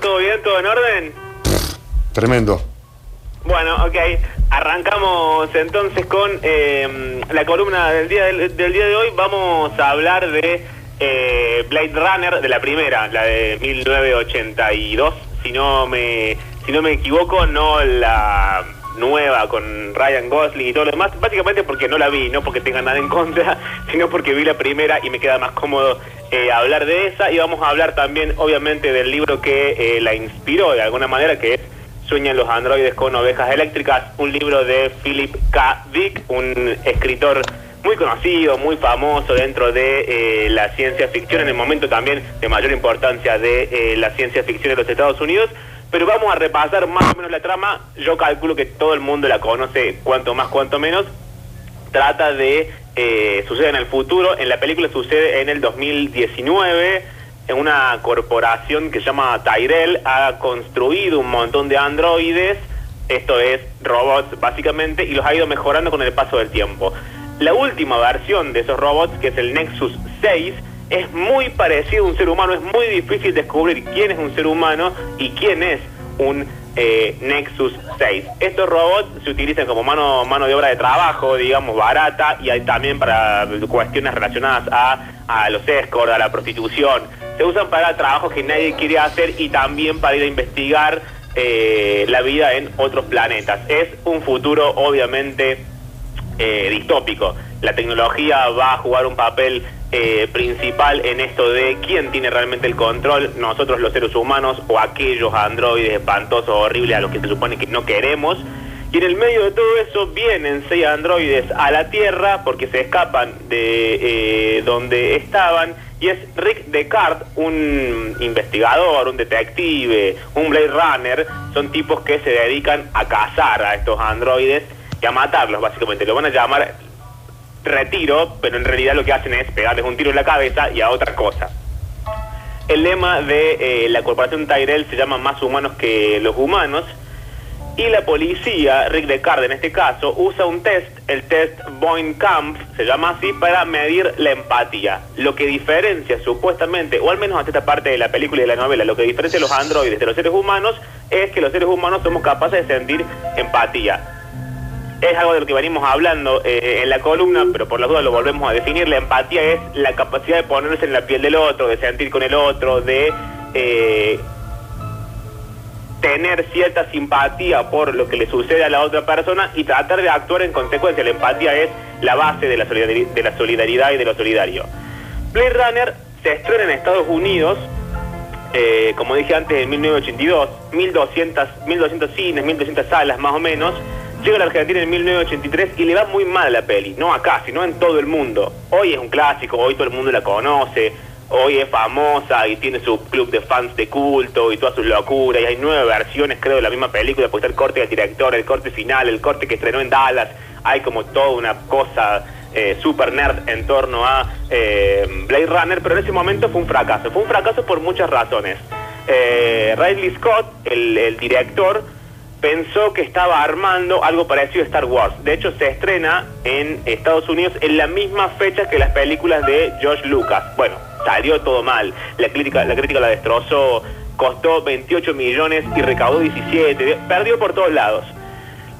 ¿Todo bien? ¿Todo en orden? Tremendo. Bueno, ok. Arrancamos entonces con eh, la columna del día, del, del día de hoy. Vamos a hablar de eh, Blade Runner, de la primera, la de 1982. Si no me, si no me equivoco, no la nueva con Ryan Gosling y todo lo demás, básicamente porque no la vi, no porque tenga nada en contra, sino porque vi la primera y me queda más cómodo eh, hablar de esa y vamos a hablar también obviamente del libro que eh, la inspiró de alguna manera, que es Sueñan los androides con ovejas eléctricas, un libro de Philip K. Dick, un escritor muy conocido, muy famoso dentro de eh, la ciencia ficción, en el momento también de mayor importancia de eh, la ciencia ficción de los Estados Unidos pero vamos a repasar más o menos la trama. Yo calculo que todo el mundo la conoce, cuanto más, cuanto menos. Trata de, eh, sucede en el futuro, en la película sucede en el 2019, en una corporación que se llama Tyrell, ha construido un montón de androides, esto es robots básicamente, y los ha ido mejorando con el paso del tiempo. La última versión de esos robots, que es el Nexus 6, es muy parecido a un ser humano, es muy difícil descubrir quién es un ser humano y quién es un eh, Nexus 6. Estos robots se utilizan como mano, mano de obra de trabajo, digamos, barata, y hay también para cuestiones relacionadas a, a los escorts, a la prostitución. Se usan para trabajos que nadie quiere hacer y también para ir a investigar eh, la vida en otros planetas. Es un futuro obviamente eh, distópico. La tecnología va a jugar un papel eh, principal en esto de quién tiene realmente el control, nosotros los seres humanos o aquellos androides espantosos, horribles a los que se supone que no queremos. Y en el medio de todo eso vienen seis androides a la Tierra porque se escapan de eh, donde estaban. Y es Rick Descartes, un investigador, un detective, un Blade Runner. Son tipos que se dedican a cazar a estos androides y a matarlos, básicamente. Lo van a llamar retiro, pero en realidad lo que hacen es pegarles un tiro en la cabeza y a otra cosa. El lema de eh, la corporación Tyrell se llama Más humanos que los humanos. Y la policía, Rick Descartes en este caso, usa un test, el test Boeing-Kampf, se llama así, para medir la empatía. Lo que diferencia supuestamente, o al menos hasta esta parte de la película y de la novela, lo que diferencia a los androides de los seres humanos es que los seres humanos somos capaces de sentir empatía es algo de lo que venimos hablando eh, en la columna, pero por la duda lo volvemos a definir. La empatía es la capacidad de ponerse en la piel del otro, de sentir con el otro, de eh, tener cierta simpatía por lo que le sucede a la otra persona y tratar de actuar en consecuencia. La empatía es la base de la solidaridad, de la solidaridad y de lo solidario. Blade Runner se estrena en Estados Unidos eh, como dije antes, en 1982, 1200, 1200 cines, 1200 salas más o menos, Llega a la Argentina en 1983 y le va muy mal a la peli, no acá, sino en todo el mundo. Hoy es un clásico, hoy todo el mundo la conoce, hoy es famosa y tiene su club de fans de culto y todas sus locuras, y hay nueve versiones, creo, de la misma película, pues está el corte del director, el corte final, el corte que estrenó en Dallas, hay como toda una cosa eh, super nerd en torno a eh, Blade Runner, pero en ese momento fue un fracaso, fue un fracaso por muchas razones. Eh, Ridley Scott, el director, pensó que estaba armando algo parecido a Star Wars. De hecho, se estrena en Estados Unidos en la misma fecha que las películas de George Lucas. Bueno, salió todo mal. La crítica, la crítica la destrozó, costó 28 millones y recaudó 17. Perdió por todos lados.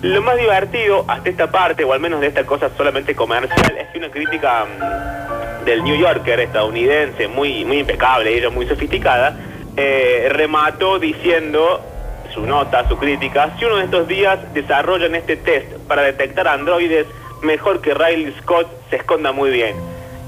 Lo más divertido hasta esta parte, o al menos de esta cosa solamente comercial, es que una crítica mm, del New Yorker estadounidense, muy, muy impecable, ella muy sofisticada, eh, remató diciendo su nota, su crítica, si uno de estos días desarrollan este test para detectar androides, mejor que Riley Scott se esconda muy bien.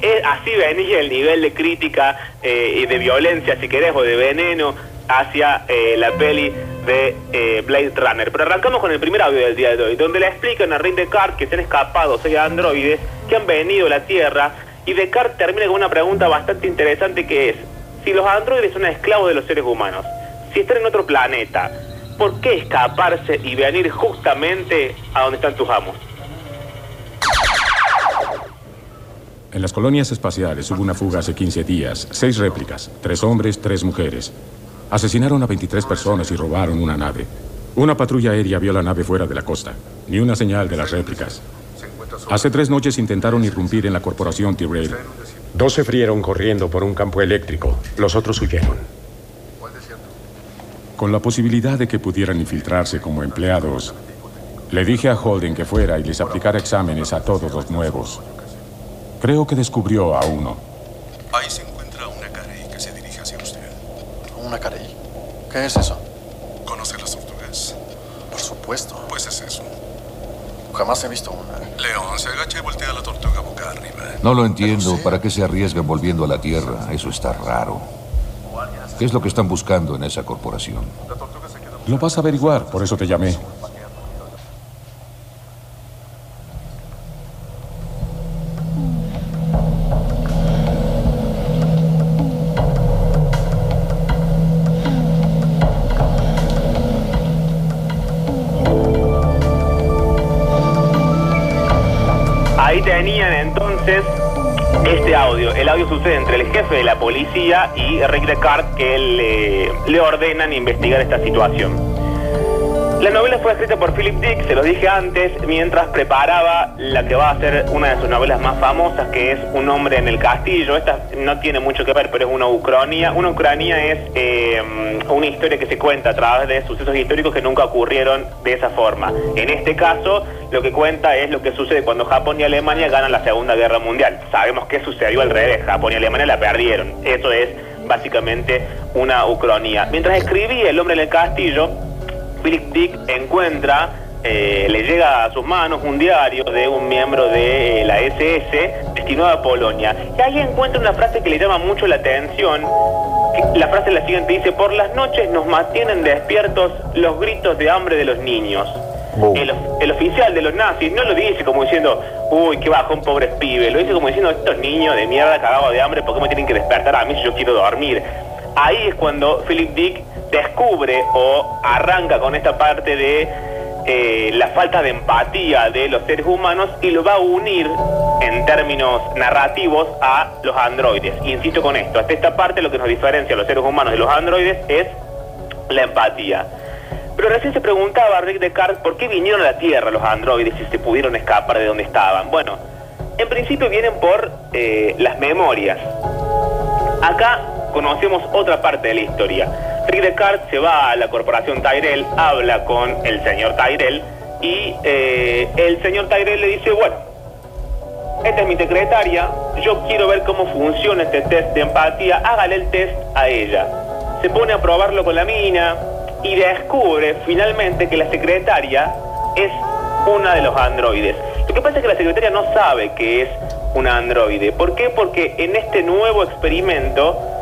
Es, así venía el nivel de crítica eh, y de violencia, si querés, o de veneno hacia eh, la peli de eh, Blade Runner. Pero arrancamos con el primer audio del día de hoy, donde le explican a Ring Descartes que se han escapado seis androides que han venido a la Tierra y Descartes termina con una pregunta bastante interesante que es, si los androides son esclavos de los seres humanos, si están en otro planeta, ¿por qué escaparse y venir justamente a donde están tus amos? En las colonias espaciales hubo una fuga hace 15 días, seis réplicas, tres hombres, tres mujeres. Asesinaron a 23 personas y robaron una nave. Una patrulla aérea vio la nave fuera de la costa, ni una señal de las réplicas. Hace tres noches intentaron irrumpir en la corporación Tyrell. Dos se frieron corriendo por un campo eléctrico, los otros huyeron. Con la posibilidad de que pudieran infiltrarse como empleados, le dije a Holden que fuera y les aplicara exámenes a todos los nuevos. Creo que descubrió a uno. Ahí se encuentra una carey que se dirige hacia usted. ¿Una carey? ¿Qué es eso? ¿Conoce las tortugas? Por supuesto. Pues es eso. Jamás he visto una. León, se agacha y voltea la tortuga boca arriba. No lo entiendo. ¿Para qué se arriesgan volviendo a la Tierra? Eso está raro. ¿Qué es lo que están buscando en esa corporación? Lo vas a averiguar, por eso te llamé. Jefe de la policía y Rick Descartes que le, le ordenan investigar esta situación. La novela fue escrita por Philip Dick, se lo dije antes, mientras preparaba la que va a ser una de sus novelas más famosas, que es Un hombre en el castillo. Esta no tiene mucho que ver, pero es una ucronía. Una ucronía es eh, una historia que se cuenta a través de sucesos históricos que nunca ocurrieron de esa forma. En este caso, lo que cuenta es lo que sucede cuando Japón y Alemania ganan la Segunda Guerra Mundial. Sabemos que sucedió al revés, Japón y Alemania la perdieron. Eso es básicamente una ucronía. Mientras escribía El hombre en el castillo, Philip Dick encuentra, eh, le llega a sus manos un diario de un miembro de eh, la SS destinado a Polonia. Y ahí encuentra una frase que le llama mucho la atención. La frase es la siguiente, dice, por las noches nos mantienen despiertos los gritos de hambre de los niños. El, of- el oficial de los nazis no lo dice como diciendo, uy, qué bajón, pobres pibes. Lo dice como diciendo, estos niños de mierda cagados de hambre, ¿por qué me tienen que despertar a mí si yo quiero dormir? Ahí es cuando Philip Dick descubre o arranca con esta parte de eh, la falta de empatía de los seres humanos y lo va a unir en términos narrativos a los androides. Insisto con esto, hasta esta parte lo que nos diferencia a los seres humanos de los androides es la empatía. Pero recién se preguntaba Rick Descartes por qué vinieron a la Tierra los androides y se pudieron escapar de donde estaban. Bueno, en principio vienen por eh, las memorias. Acá conocemos otra parte de la historia. Rick se va a la corporación Tyrell, habla con el señor Tyrell y eh, el señor Tyrell le dice, bueno, esta es mi secretaria, yo quiero ver cómo funciona este test de empatía, hágale el test a ella. Se pone a probarlo con la mina y descubre finalmente que la secretaria es una de los androides. Lo que pasa es que la secretaria no sabe que es una androide. ¿Por qué? Porque en este nuevo experimento,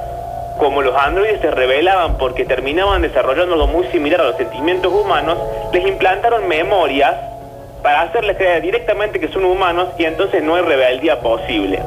como los androides se revelaban porque terminaban desarrollando algo muy similar a los sentimientos humanos, les implantaron memorias para hacerles creer directamente que son humanos y entonces no hay rebeldía posible.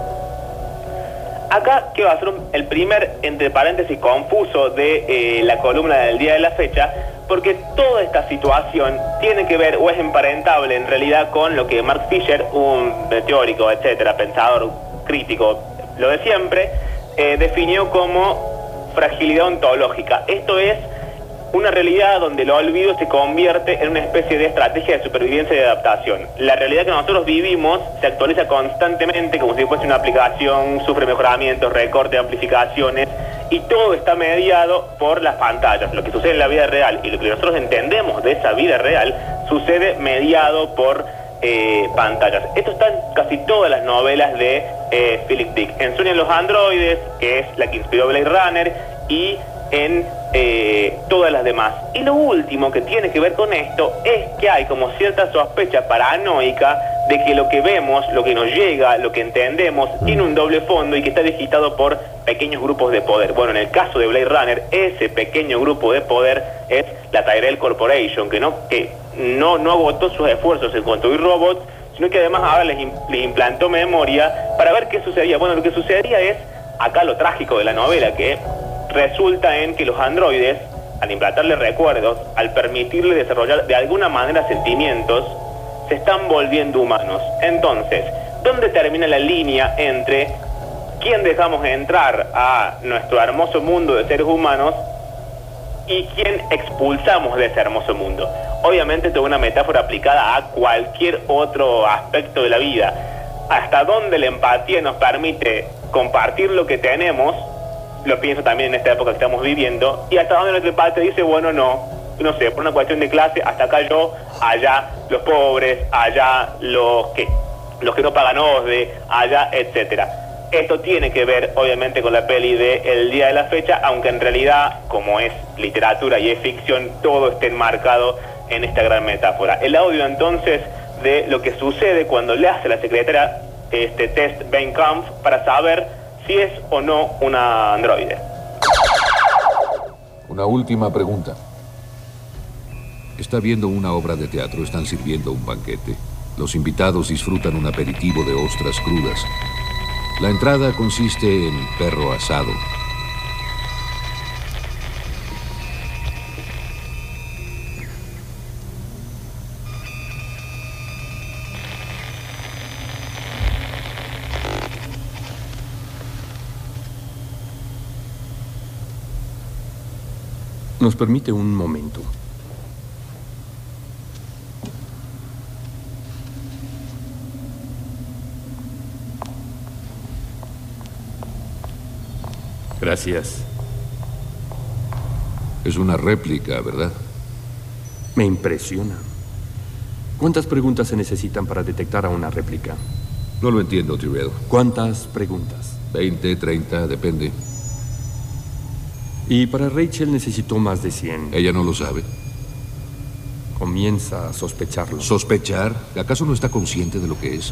Acá, que va a el primer, entre paréntesis, confuso de eh, la columna del día de la fecha, porque toda esta situación tiene que ver o es emparentable en realidad con lo que Mark Fisher, un teórico, etcétera, pensador crítico, lo de siempre, eh, definió como fragilidad ontológica. Esto es una realidad donde el olvido se convierte en una especie de estrategia de supervivencia y de adaptación. La realidad que nosotros vivimos se actualiza constantemente como si fuese una aplicación, sufre mejoramientos, recortes, amplificaciones y todo está mediado por las pantallas. Lo que sucede en la vida real y lo que nosotros entendemos de esa vida real sucede mediado por eh, pantallas. Esto está en casi todas las novelas de eh, Philip Dick. En Sueñan los androides, que es la que inspiró Blade Runner, y en eh, todas las demás. Y lo último que tiene que ver con esto es que hay como cierta sospecha paranoica de que lo que vemos, lo que nos llega, lo que entendemos, tiene un doble fondo y que está digitado por pequeños grupos de poder. Bueno, en el caso de Blade Runner, ese pequeño grupo de poder es la Tyrell Corporation, que no, que no, no agotó sus esfuerzos en construir robots, sino que además ahora les, les implantó memoria para ver qué sucedía. Bueno, lo que sucedería es, acá lo trágico de la novela, que resulta en que los androides, al implantarle recuerdos, al permitirle desarrollar de alguna manera sentimientos, se están volviendo humanos. Entonces, ¿dónde termina la línea entre quién dejamos entrar a nuestro hermoso mundo de seres humanos y quién expulsamos de ese hermoso mundo? Obviamente es una metáfora aplicada a cualquier otro aspecto de la vida. Hasta dónde la empatía nos permite compartir lo que tenemos, lo pienso también en esta época que estamos viviendo, y hasta donde nuestro padre dice, bueno, no, no sé, por una cuestión de clase, hasta acá yo, allá los pobres, allá los que, los que no pagan OSDE, allá, etcétera. Esto tiene que ver, obviamente, con la peli de El Día de la Fecha, aunque en realidad, como es literatura y es ficción, todo está enmarcado en esta gran metáfora. El audio, entonces, de lo que sucede cuando le hace la secretaria este test Ben Kampf para saber si es o no una androide. Una última pregunta. Está viendo una obra de teatro, están sirviendo un banquete. Los invitados disfrutan un aperitivo de ostras crudas. La entrada consiste en perro asado. ¿Nos permite un momento? Gracias. Es una réplica, ¿verdad? Me impresiona. ¿Cuántas preguntas se necesitan para detectar a una réplica? No lo entiendo, Tyrell. ¿Cuántas preguntas? 20, 30, depende. Y para Rachel necesitó más de 100. Ella no lo sabe. Comienza a sospecharlo. ¿Sospechar? ¿Acaso no está consciente de lo que es?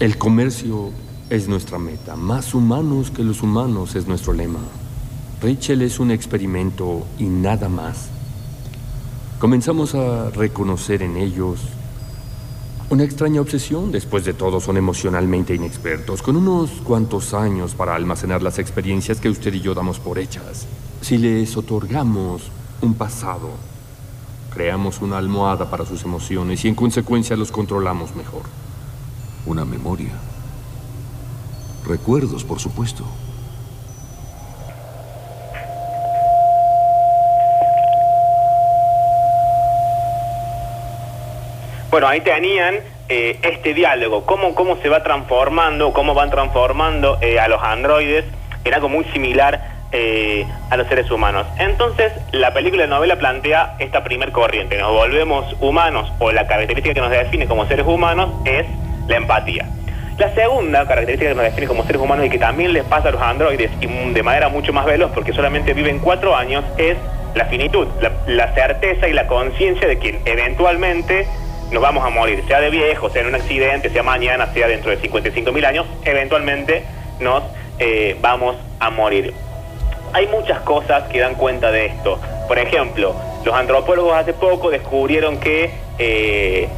El comercio es nuestra meta. Más humanos que los humanos es nuestro lema. Rachel es un experimento y nada más. Comenzamos a reconocer en ellos una extraña obsesión. Después de todo, son emocionalmente inexpertos, con unos cuantos años para almacenar las experiencias que usted y yo damos por hechas. Si les otorgamos un pasado, creamos una almohada para sus emociones y en consecuencia los controlamos mejor. Una memoria. Recuerdos, por supuesto. Bueno, ahí tenían eh, este diálogo, cómo, cómo se va transformando, cómo van transformando eh, a los androides en algo muy similar eh, a los seres humanos. Entonces, la película de novela plantea esta primer corriente, nos volvemos humanos o la característica que nos define como seres humanos es la empatía. La segunda característica que nos define como seres humanos y que también les pasa a los androides y de manera mucho más veloz porque solamente viven cuatro años es la finitud, la, certeza y la conciencia de que eventualmente nos vamos a morir, sea de viejo, sea en un accidente, sea mañana, sea dentro de 55 mil años, eventualmente nos eh, vamos a morir. Hay muchas cosas que dan cuenta de esto. Por ejemplo, los antropólogos hace poco descubrieron que eh,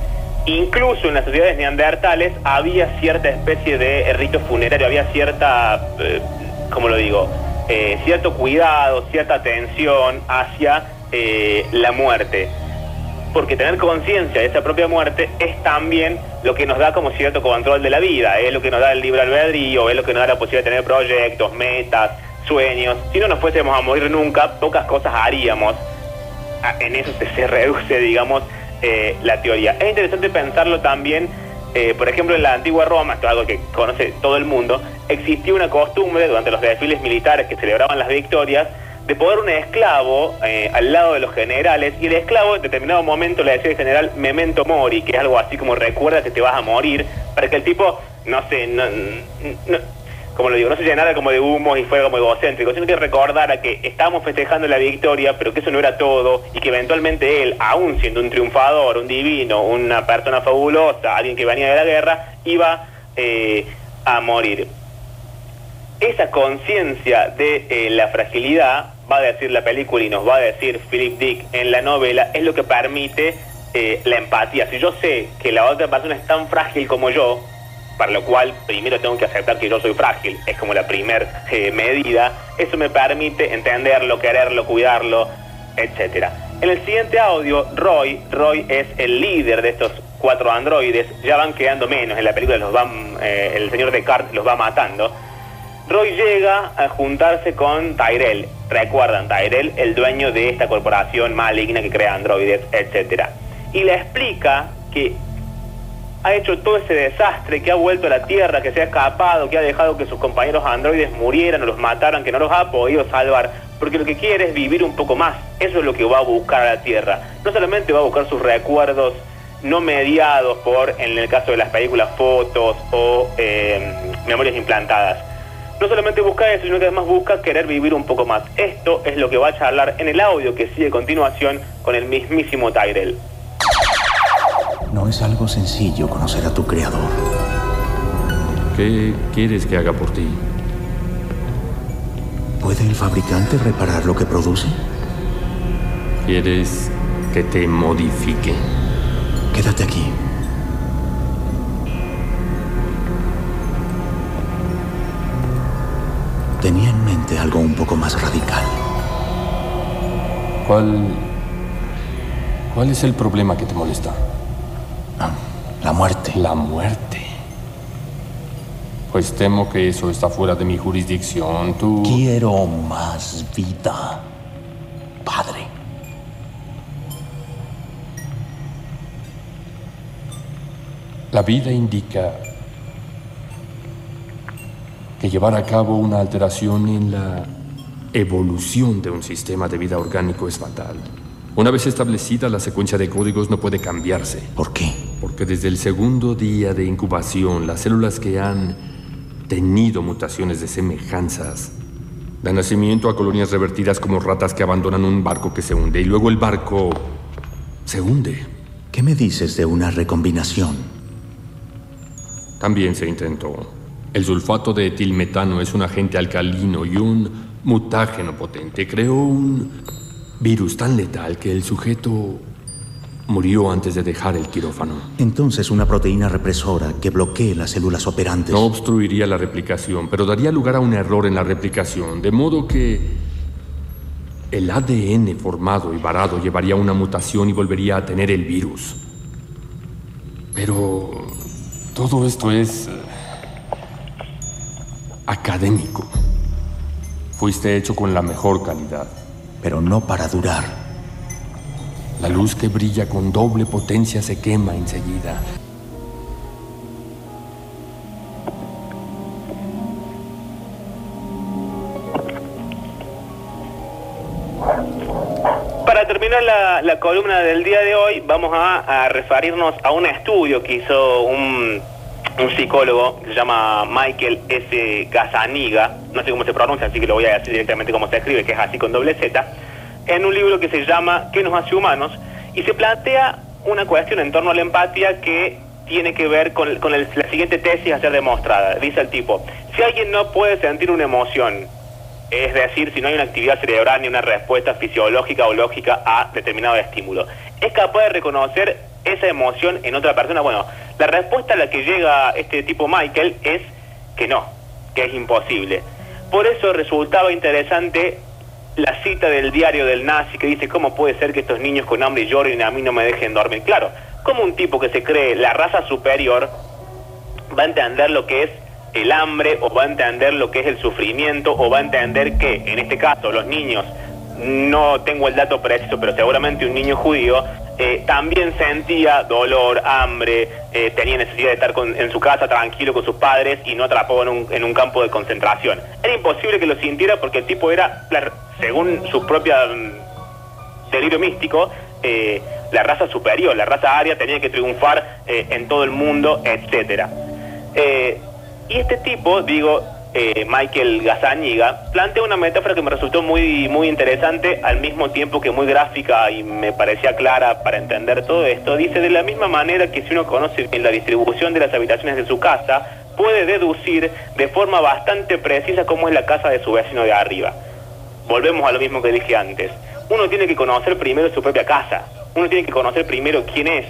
incluso en las sociedades neandertales había cierta especie de rito funerario, había cierta, eh, ¿cómo lo digo? Eh, cierto cuidado, cierta atención hacia eh, la muerte porque tener conciencia de esa propia muerte es también lo que nos da como cierto control de la vida, es lo que nos da el libre albedrío, es lo que nos da la posibilidad de tener proyectos, metas, sueños. Si no nos fuésemos a morir nunca, pocas cosas haríamos. Ah, En eso se reduce, digamos, eh, la teoría. Es interesante pensarlo también, eh, por ejemplo, en la antigua Roma, esto es algo que conoce todo el mundo, existía una costumbre durante los desfiles militares que celebraban las victorias, de poner un esclavo eh, al lado de los generales y el esclavo en determinado momento le decía al general memento mori, que es algo así como recuerda que te vas a morir, para que el tipo, no sé, no, no- como lo digo, no se llenara como de humo y fuera como egocéntrico, sino que recordara que estábamos festejando la victoria, pero que eso no era todo y que eventualmente él, aún siendo un triunfador, un divino, una persona fabulosa, alguien que venía de la guerra, iba eh, a morir esa conciencia de eh, la fragilidad, va a decir la película y nos va a decir Philip Dick en la novela, es lo que permite eh, la empatía. Si yo sé que la otra persona es tan frágil como yo, para lo cual primero tengo que aceptar que yo soy frágil, es como la primer eh, medida, eso me permite entenderlo, quererlo, cuidarlo, etcétera. En el siguiente audio, Roy, Roy es el líder de estos cuatro androides, ya van quedando menos, en la película los van, eh, el señor Descartes los va matando. Roy llega a juntarse con Tyrell. Recuerdan, Tyrell, el dueño de esta corporación maligna que crea androides, etc. Y le explica que ha hecho todo ese desastre, que ha vuelto a la Tierra, que se ha escapado, que ha dejado que sus compañeros androides murieran o los mataran, que no los ha podido salvar, porque lo que quiere es vivir un poco más. Eso es lo que va a buscar a la Tierra. No solamente va a buscar sus recuerdos no mediados por, en el caso de las películas, fotos o eh, memorias implantadas. No solamente busca eso, sino que además busca querer vivir un poco más. Esto es lo que va a charlar en el audio que sigue a continuación con el mismísimo Tyrell. No es algo sencillo conocer a tu creador. ¿Qué quieres que haga por ti? ¿Puede el fabricante reparar lo que produce? ¿Quieres que te modifique? Quédate aquí. Tenía en mente algo un poco más radical. ¿Cuál... ¿Cuál es el problema que te molesta? La muerte. La muerte. Pues temo que eso está fuera de mi jurisdicción. Tú... Quiero más vida, padre. La vida indica que llevar a cabo una alteración en la evolución de un sistema de vida orgánico es fatal. Una vez establecida, la secuencia de códigos no puede cambiarse. ¿Por qué? Porque desde el segundo día de incubación, las células que han tenido mutaciones de semejanzas dan nacimiento a colonias revertidas como ratas que abandonan un barco que se hunde y luego el barco se hunde. ¿Qué me dices de una recombinación? También se intentó. El sulfato de etilmetano es un agente alcalino y un mutágeno potente. Creó un virus tan letal que el sujeto murió antes de dejar el quirófano. Entonces una proteína represora que bloquee las células operantes. No obstruiría la replicación, pero daría lugar a un error en la replicación, de modo que el ADN formado y varado llevaría una mutación y volvería a tener el virus. Pero todo esto es eh, académico. Fuiste hecho con la mejor calidad. Pero no para durar. La luz que brilla con doble potencia se quema enseguida. Para terminar la, la columna del día de hoy, vamos a, referirnos a un estudio que hizo un, un psicólogo que se llama Michael S. Gazzaniga, no sé cómo se pronuncia, así que lo voy a decir directamente como se escribe, que es así con doble Z, en un libro que se llama ¿Qué nos hace humanos? Y se plantea una cuestión en torno a la empatía que tiene que ver con, con la siguiente tesis a ser demostrada. Dice el tipo, si alguien no puede sentir una emoción, es decir, si no hay una actividad cerebral ni una respuesta fisiológica o lógica a determinado estímulo, ¿es capaz de reconocer esa emoción en otra persona? Bueno, la respuesta a la que llega este tipo Michael es que no, que es imposible. Por eso resultaba interesante la cita del diario del nazi que dice, ¿cómo puede ser que estos niños con hambre lloren y a mí no me dejen dormir? Claro, como un tipo que se cree la raza superior va a entender lo que es el hambre o va a entender lo que es el sufrimiento o va a entender que, en este caso, los niños, no tengo el dato preciso, pero seguramente un niño judío eh, también sentía dolor, hambre, eh, tenía necesidad de estar con- en su casa tranquilo con sus padres y no atrapado en un, en un campo de concentración. Era imposible que lo sintiera porque el tipo era, según su propia mm, delirio místico, eh, la raza superior, la raza aria tenía que triunfar en todo el mundo. Eh, y este tipo, digo, eh, Michael Gazzaniga, plantea una metáfora que me resultó muy, muy interesante, al mismo tiempo que muy gráfica y me parecía clara para entender todo esto. Dice, de la misma manera que si uno conoce la distribución de las habitaciones de su casa, puede deducir de forma bastante precisa cómo es la casa de su vecino de arriba. Volvemos a lo mismo que dije antes. Uno tiene que conocer primero su propia casa. Uno tiene que conocer primero quién es,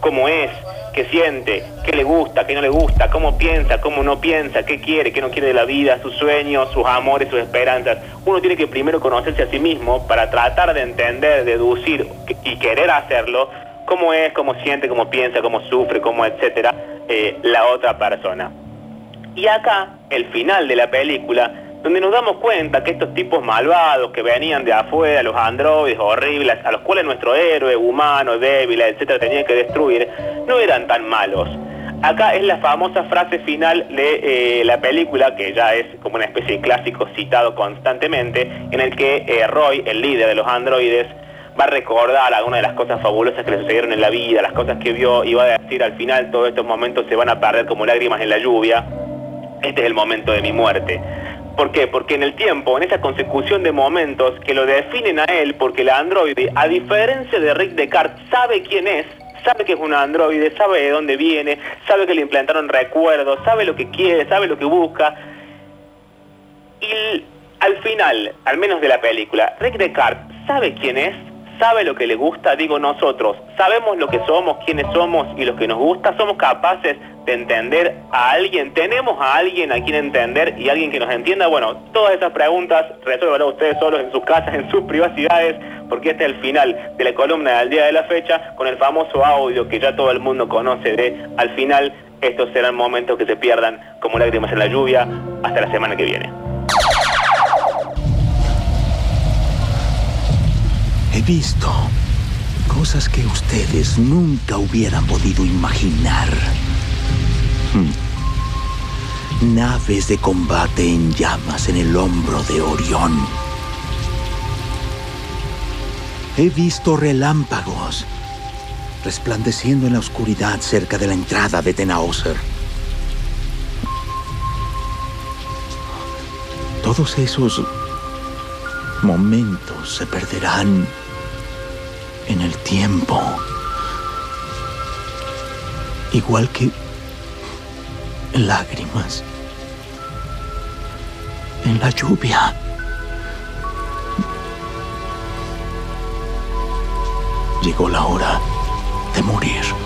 cómo es, qué siente, qué le gusta, qué no le gusta, cómo piensa, cómo no piensa, qué quiere, qué no quiere de la vida, sus sueños, sus amores, sus esperanzas. Uno tiene que primero conocerse a sí mismo para tratar de entender, deducir y querer hacerlo, cómo es, cómo siente, cómo piensa, cómo sufre, cómo etcétera, eh, la otra persona. Y acá, el final de la película donde nos damos cuenta que estos tipos malvados que venían de afuera, los androides horribles, a los cuales nuestro héroe humano, débil, etcétera, tenía que destruir, no eran tan malos. Acá es la famosa frase final de eh, la película, que ya es como una especie de clásico citado constantemente, en el que eh, Roy, el líder de los androides, va a recordar algunas de las cosas fabulosas que le sucedieron en la vida, las cosas que vio y va a decir al final todos estos momentos se van a perder como lágrimas en la lluvia. Este es el momento de mi muerte. ¿Por qué? Porque en el tiempo, en esa consecución de momentos que lo definen a él, porque el androide, a diferencia de Rick Descartes, sabe quién es, sabe que es un androide, sabe de dónde viene, sabe que le implantaron recuerdos, sabe lo que quiere, sabe lo que busca. Y al final, al menos de la película, Rick Descartes sabe quién es, sabe lo que le gusta, digo nosotros, sabemos lo que somos, quiénes somos y lo que nos gusta, somos capaces de entender a alguien, tenemos a alguien a quien entender y alguien que nos entienda. Bueno, todas esas preguntas resuelvan ustedes solos en sus casas, en sus privacidades, porque este es el final de la columna del día de la fecha con el famoso audio que ya todo el mundo conoce de al final estos serán momentos que se pierdan como lágrimas en la lluvia hasta la semana que viene. He visto cosas que ustedes nunca hubieran podido imaginar. Hmm. Naves de combate en llamas en el hombro de Orión. He visto relámpagos resplandeciendo en la oscuridad cerca de la entrada de Tenauser. Todos esos momentos se perderán en el tiempo. Igual que lágrimas en la lluvia. Llegó la hora de morir.